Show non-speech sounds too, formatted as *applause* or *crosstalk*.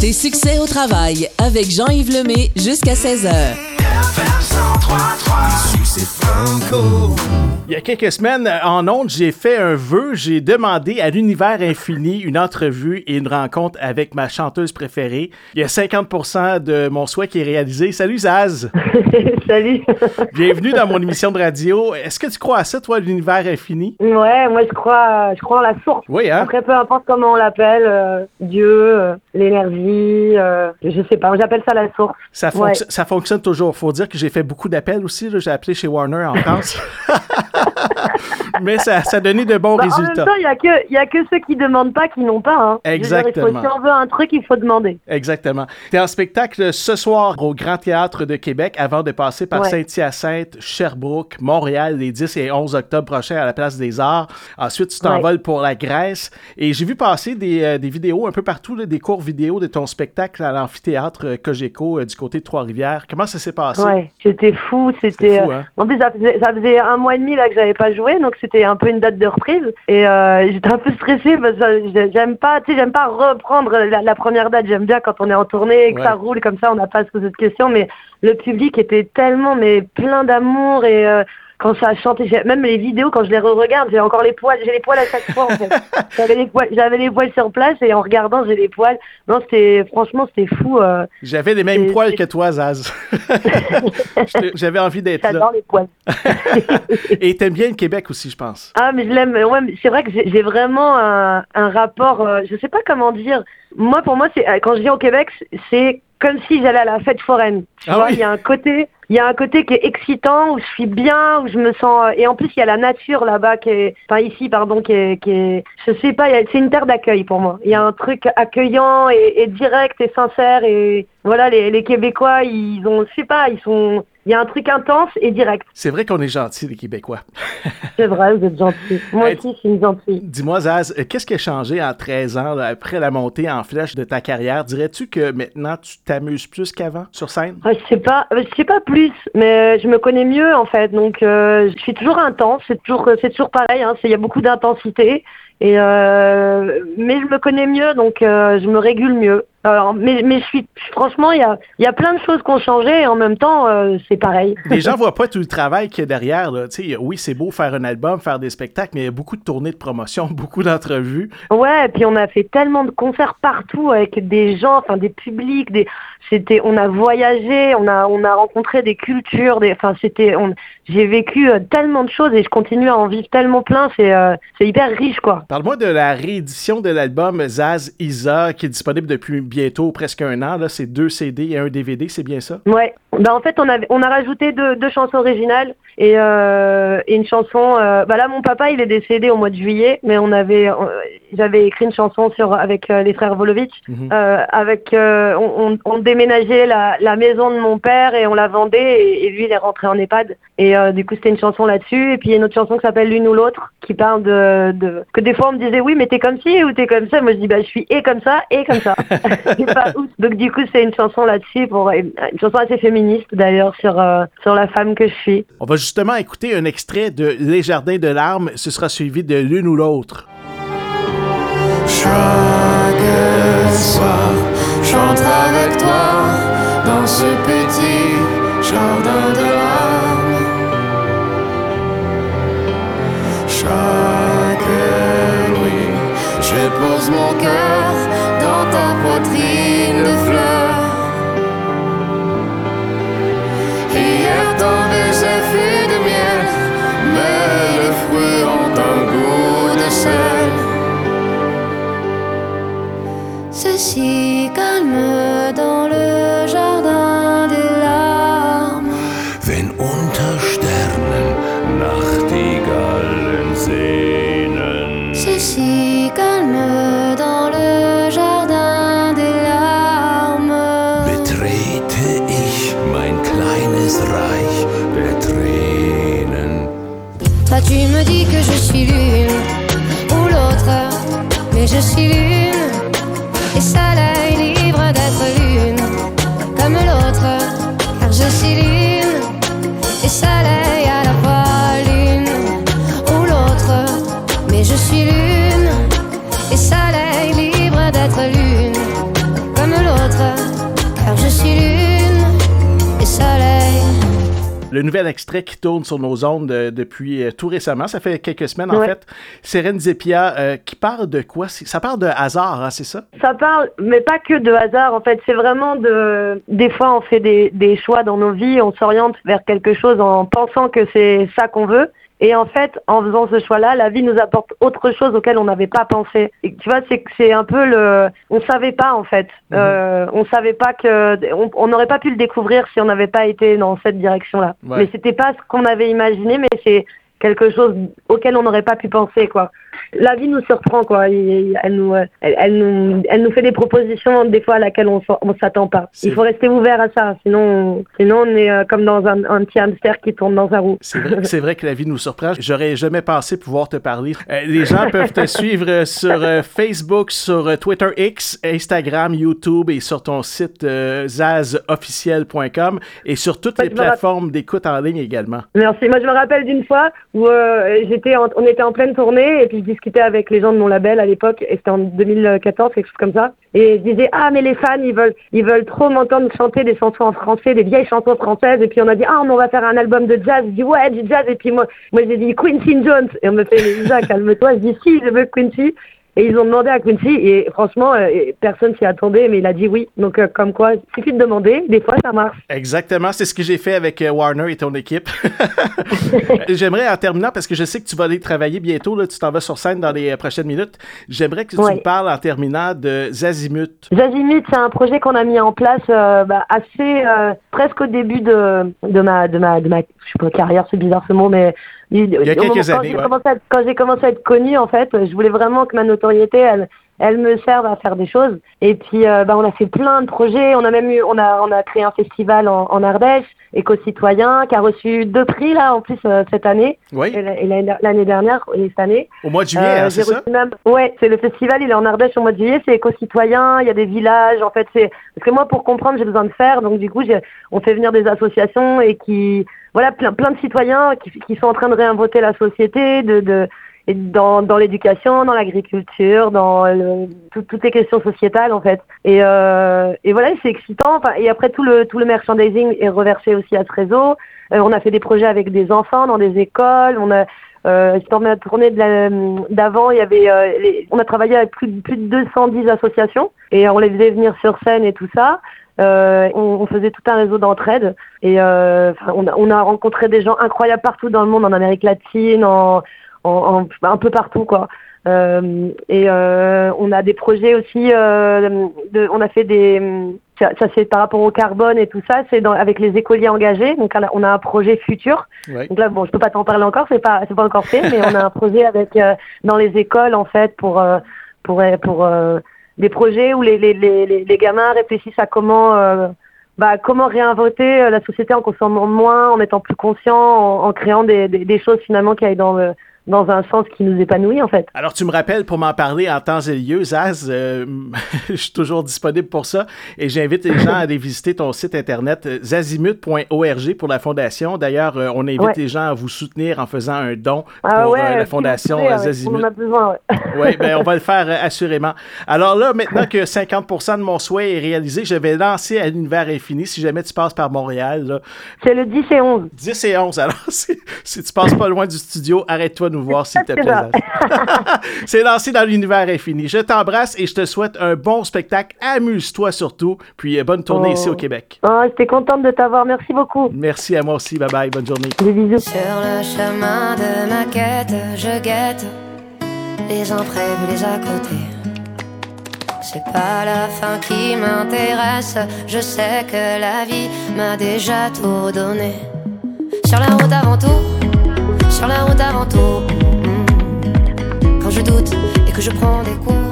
Tes succès au travail avec Jean-Yves Lemay jusqu'à 16h. Il y a quelques semaines, en ondes, j'ai fait un vœu. J'ai demandé à l'univers infini une entrevue et une rencontre avec ma chanteuse préférée. Il y a 50% de mon souhait qui est réalisé. Salut Zaz! *laughs* Salut! Bienvenue dans mon émission de radio. Est-ce que tu crois à ça, toi, l'univers infini? Ouais, moi je crois, je crois en la source. Oui, hein? Après, peu importe comment on l'appelle, euh, Dieu, euh, l'énergie, euh, je sais pas, j'appelle ça la source. Ça, Ouais. ça fonctionne toujours. Faut dire que j'ai fait beaucoup d'appels aussi. J'ai appelé chez Warner en France. Mais ça, ça a donné de bons Bah, en même résultats. temps, il y a que, a ceux qui demandent pas qui n'ont pas. Hein. Dire, faut- Exactement. si on veut un truc, il faut demander. Exactement. Tu es en spectacle ce soir au Grand Théâtre de Québec avant de passer par Ouais. Saint-Hyacinthe, Sherbrooke, Montréal les 10 et 11 octobre prochains à la Place des Arts. Ensuite, tu t'envoles pour la Grèce. Et j'ai vu passer des, euh, des vidéos un peu partout, là, des courts vidéos de ton spectacle à l'amphithéâtre Cogeco euh, du côté de Trois-Rivières. Comment ça s'est passé? Ouais, c'était fou, C'était euh, hein? En plus, ça faisait, ça faisait un mois et demi là que j'avais pas joué, donc c'était un peu une date de reprise. Et euh, j'étais un peu stressée parce que j'ai- j'aime pas, tu sais, j'aime pas reprendre la, la première date. J'aime bien quand on est en tournée et que Ouais. ça roule comme ça, on n'a pas à se poser de questions. Mais le public était tellement, mais plein d'amour et euh, quand ça a chanté, j'ai- même les vidéos quand je les re-regarde, j'ai encore les poils, j'ai les poils à chaque fois. En fait. *laughs* j'avais les poils, j'avais les poils sur place et en regardant, j'ai les poils. Non, c'était franchement, c'était fou. euh, J'avais les mêmes poils que toi, Zaz. *laughs* J'avais envie d'être là. J'adore les poils. *laughs* Et t'aimes bien le Québec aussi, je pense. Ah, mais je l'aime. Ouais, mais c'est vrai que j'ai vraiment un, un rapport. euh, je sais pas comment dire. Moi, pour moi, c'est euh, quand je viens au Québec, c'est comme si j'allais à la fête foraine. Tu Ah vois, oui? il y a un côté, il y a un côté qui est excitant où je suis bien, où je me sens. euh, Et en plus, il y a la nature là-bas qui est, enfin ici, pardon, qui est, qui est. Je sais pas. a- C'est une terre d'accueil pour moi. Il y a un truc accueillant et, et direct et sincère et voilà, les, les Québécois, ils ont, je sais pas, ils sont. Il y a un truc intense et direct. C'est vrai qu'on est gentils, les Québécois. *laughs* C'est vrai, vous êtes gentils. *laughs* Moi Hey, aussi, je suis une gentille. Dis-moi, Zaz, euh, qu'est-ce qui a changé en 13 ans, là, après la montée en flèche de ta carrière? Dirais-tu que maintenant, tu t'amuses plus qu'avant sur scène? Ah, je sais pas, euh, je sais pas plus, mais je me connais mieux en fait. Donc euh, je suis toujours intense, c'est toujours toujours pareil. hein, Il y a beaucoup d'intensité euh, mais je me connais mieux, donc euh, je me régule mieux. Alors, mais mais je suis franchement, il y a il y a plein de choses qui ont changé et en même temps euh, c'est pareil. *laughs* Les gens voient pas tout le travail qu'il y a derrière. Là. Oui, c'est beau faire un album, faire des spectacles, mais il y a beaucoup de tournées de promotion, *laughs* beaucoup d'entrevues. Ouais, et puis on a fait tellement de concerts partout avec des gens, enfin des publics, des c'était on a voyagé, on a on a rencontré des cultures, des enfin c'était on j'ai vécu euh, tellement de choses et je continue à en vivre tellement plein, c'est euh, c'est hyper riche quoi. Parle-moi de la réédition de l'album Zaz Isa, qui est disponible depuis bientôt presque un an. Là. C'est deux CD et un DVD, c'est bien ça? Ouais. Ben en fait on a on a rajouté deux chansons originales et, euh, et une chanson. Euh, bah là mon papa il est décédé au mois de juillet, mais on avait euh, j'avais écrit une chanson sur avec euh, les frères Volovitch. Mhm. Euh, avec euh, on, on, on déménageait la, la maison de mon père et on la vendait et, et lui il est rentré en EHPAD et euh, du coup c'était une chanson là-dessus et puis il y a une autre chanson qui s'appelle l'une ou l'autre qui parle de, de que des fois on me disait oui mais t'es comme ci ou t'es comme ça moi je dis bah je suis et comme ça et comme ça *laughs* *laughs* pas donc du coup c'est une chanson là-dessus pour une chanson assez féministe d'ailleurs sur euh, sur la femme que je suis On va justement écouter un extrait de Les Jardins de larmes. Ce sera suivi de l'une ou l'autre. Si calme dans le jardin des larmes. Betrete ich mein kleines Reich der Tränen. Toi tu me dis que je suis l'une ou l'autre, mais je suis l'une et seule et libre d'être l'une comme l'autre, car je suis l'une suis lune et soleil. Le nouvel extrait qui tourne sur nos ondes euh, depuis euh, tout récemment, ça fait quelques semaines en Ouais. fait, Sérène Zepia, euh, qui parle de quoi? Ça parle de hasard, hein, c'est ça? Ça parle, mais pas que de hasard en fait. C'est vraiment de. Des fois, on fait des, des choix dans nos vies, on s'oriente vers quelque chose en pensant que c'est ça qu'on veut. Et en fait, en faisant ce choix-là, la vie nous apporte autre chose auquel on n'avait pas pensé. Et tu vois, c'est c'est un peu le. On savait pas en fait. Mhm. Euh, on savait pas que. On on n'aurait pas pu le découvrir si on n'avait pas été dans cette direction-là. Ouais. Mais c'était pas ce qu'on avait imaginé, mais c'est quelque chose auquel on n'aurait pas pu penser quoi. La vie nous surprend quoi. Elle nous, elle, elle nous, elle nous fait des propositions des fois à laquelle on, on s'attend pas. Il faut rester ouvert à ça, sinon, sinon on est euh, comme dans un, un petit hamster qui tourne dans un roue. C'est vrai, que la vie nous surprend. J'aurais jamais pensé pouvoir te parler. Euh, les gens peuvent te suivre euh, sur euh, Facebook, sur euh, Twitter X, Instagram, YouTube et sur ton site euh, zazofficiel.com et sur toutes les plateformes d'écoute en ligne également. Merci. Moi, je me rappelle d'une fois où euh, j'étais, on était en pleine tournée et puis discutais avec les gens de mon label à l'époque. Et c'était en 2014, quelque chose comme ça. Et je disais ah mais les fans ils veulent, ils veulent trop m'entendre chanter des chansons en français, des vieilles chansons françaises. Et puis on a dit ah on va faire un album de jazz. Je dis ouais du jazz. Et puis moi, moi j'ai dit Quincy Jones. Et on me fait Lisa calme-toi. Je dis si je veux Quincy. Et ils ont demandé à Quincy et franchement euh, personne s'y attendait mais il a dit oui. Donc euh, comme quoi il suffit de demander. Des fois ça marche. Exactement, c'est ce que j'ai fait avec euh, Warner et ton équipe. *laughs* *laughs* J'aimerais, en terminant, parce que je sais que tu vas aller travailler bientôt, là, tu t'en vas sur scène dans les prochaines minutes, j'aimerais que tu Ouais. me parles en terminant de Zazimut. Zazimut, c'est un projet qu'on a mis en place bah, assez euh, presque au début de, de ma de ma de ma je sais pas carrière, c'est bizarre ce mot, mais il y a quelques années, ouais. commencé quand j'ai commencé à être connue, en fait, je voulais vraiment que ma notoriété, elle elle me serve à faire des choses. Et puis, euh, bah, on a fait plein de projets. On a même eu, on a, on a créé un festival en, en Ardèche, éco-citoyen, qui a reçu deux prix là en plus euh, cette année Oui, et la- et l'année dernière et cette année. au mois de juillet, Euh, hein, c'est j'ai ça? même- Ouais, c'est le festival, il est en Ardèche au mois de juillet, c'est éco-citoyen, il y a des villages, en fait, c'est parce que moi pour comprendre, j'ai besoin de faire, donc du coup, on fait venir des associations et qui voilà, plein plein de citoyens qui, qui sont en train de réinventer la société de de et dans, dans l'éducation, dans l'agriculture, dans le, tout- toutes les questions sociétales en fait. Et, euh, et voilà, c'est excitant. Et après tout le tout le merchandising est reversé aussi à ce réseau. Euh, on a fait des projets avec des enfants dans des écoles. On a euh, dans ma tournée d'avant, il y avait, euh, on a travaillé avec plus de, plus de 210 associations et on les faisait venir sur scène et tout ça. Euh, on, on faisait tout un réseau d'entraide et euh, on, a, on a rencontré des gens incroyables partout dans le monde, en Amérique latine, en, en, en- un peu partout quoi. Euh, et euh, on a des projets aussi. euh, de, on a fait des. Ça, ça, c'est par rapport au carbone et tout ça. C'est dans- avec les écoliers engagés. Donc on a- un projet futur. Donc là, bon, je peux pas t'en parler encore. C'est pas, c'est pas encore fait, mais on a un projet avec dans les écoles en fait pour pour pour des projets où les les, les les gamins réfléchissent à comment bah, comment réinventer la société en consommant moins, en étant plus conscient, en, en créant des, des, des choses finalement qui aillent dans le dans un sens qui nous épanouit en fait. Alors, tu me rappelles pour m'en parler en temps et lieu, Zaz, euh, *laughs* je suis toujours disponible pour ça et j'invite les gens à aller visiter ton site internet euh, zazimut.org pour la fondation. D'ailleurs, euh, on invite Ouais. les gens à vous soutenir en faisant un don pour Ah ouais, euh, la fondation Zazimut. On besoin. Ouais. *laughs* Oui, ben on va le faire assurément. Alors là, maintenant que 50% de mon souhait est réalisé, je vais lancer à l'univers infini si jamais tu passes par Montréal. C'est le 10 et 11. 10 et 11. Alors, *laughs* si, si tu passes pas loin du studio, arrête-toi de nous voir, s'il te C'est plaît. C'est lancé dans l'univers infini. Je t'embrasse et je te souhaite un bon spectacle. Amuse-toi surtout. Puis euh, bonne tournée Oh. ici au Québec. Oh, J'étais contente de t'avoir. Merci beaucoup. Merci à moi aussi. Bye bye. Bonne journée. Des bisous. Sur le chemin de ma quête, je guette les imprévus, les à côté. C'est pas la fin qui m'intéresse, je sais que la vie m'a déjà tout donné. Sur la route avant tout, sur la route avant tout. hmm. Quand je doute et que je prends des coups,